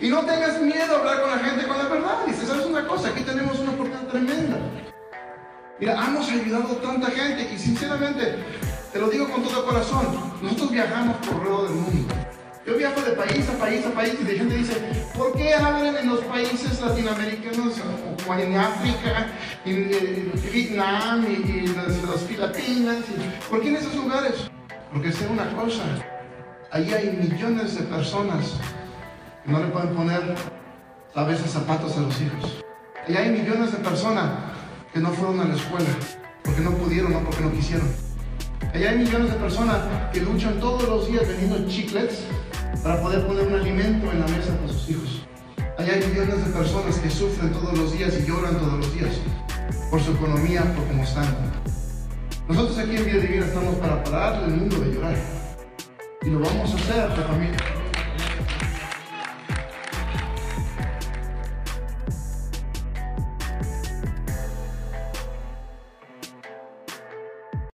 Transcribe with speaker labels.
Speaker 1: Y no tengas miedo a hablar con la gente con la verdad. Dice, ¿sabes una cosa? Aquí tenemos una oportunidad tremenda. Mira, hemos ayudado a tanta gente y sinceramente, te lo digo con todo corazón, nosotros viajamos por alrededor del mundo. Yo viajo de país a país a país y la gente dice, ¿por qué hablan en los países latinoamericanos o en África, en, Vietnam y, en las, Filipinas? ¿Por qué en esos lugares? Porque sé una cosa, allí hay millones de personas no le pueden poner a veces zapatos a los hijos. Allí hay millones de personas que no fueron a la escuela porque no pudieron, no porque no quisieron. Allá hay millones de personas que luchan todos los días vendiendo chiclets para poder poner un alimento en la mesa para sus hijos. Allá hay millones de personas que sufren todos los días y lloran todos los días por su economía, por cómo están. Nosotros aquí en Vida Divina estamos para parar el mundo de llorar. Y lo vamos a hacer, familia.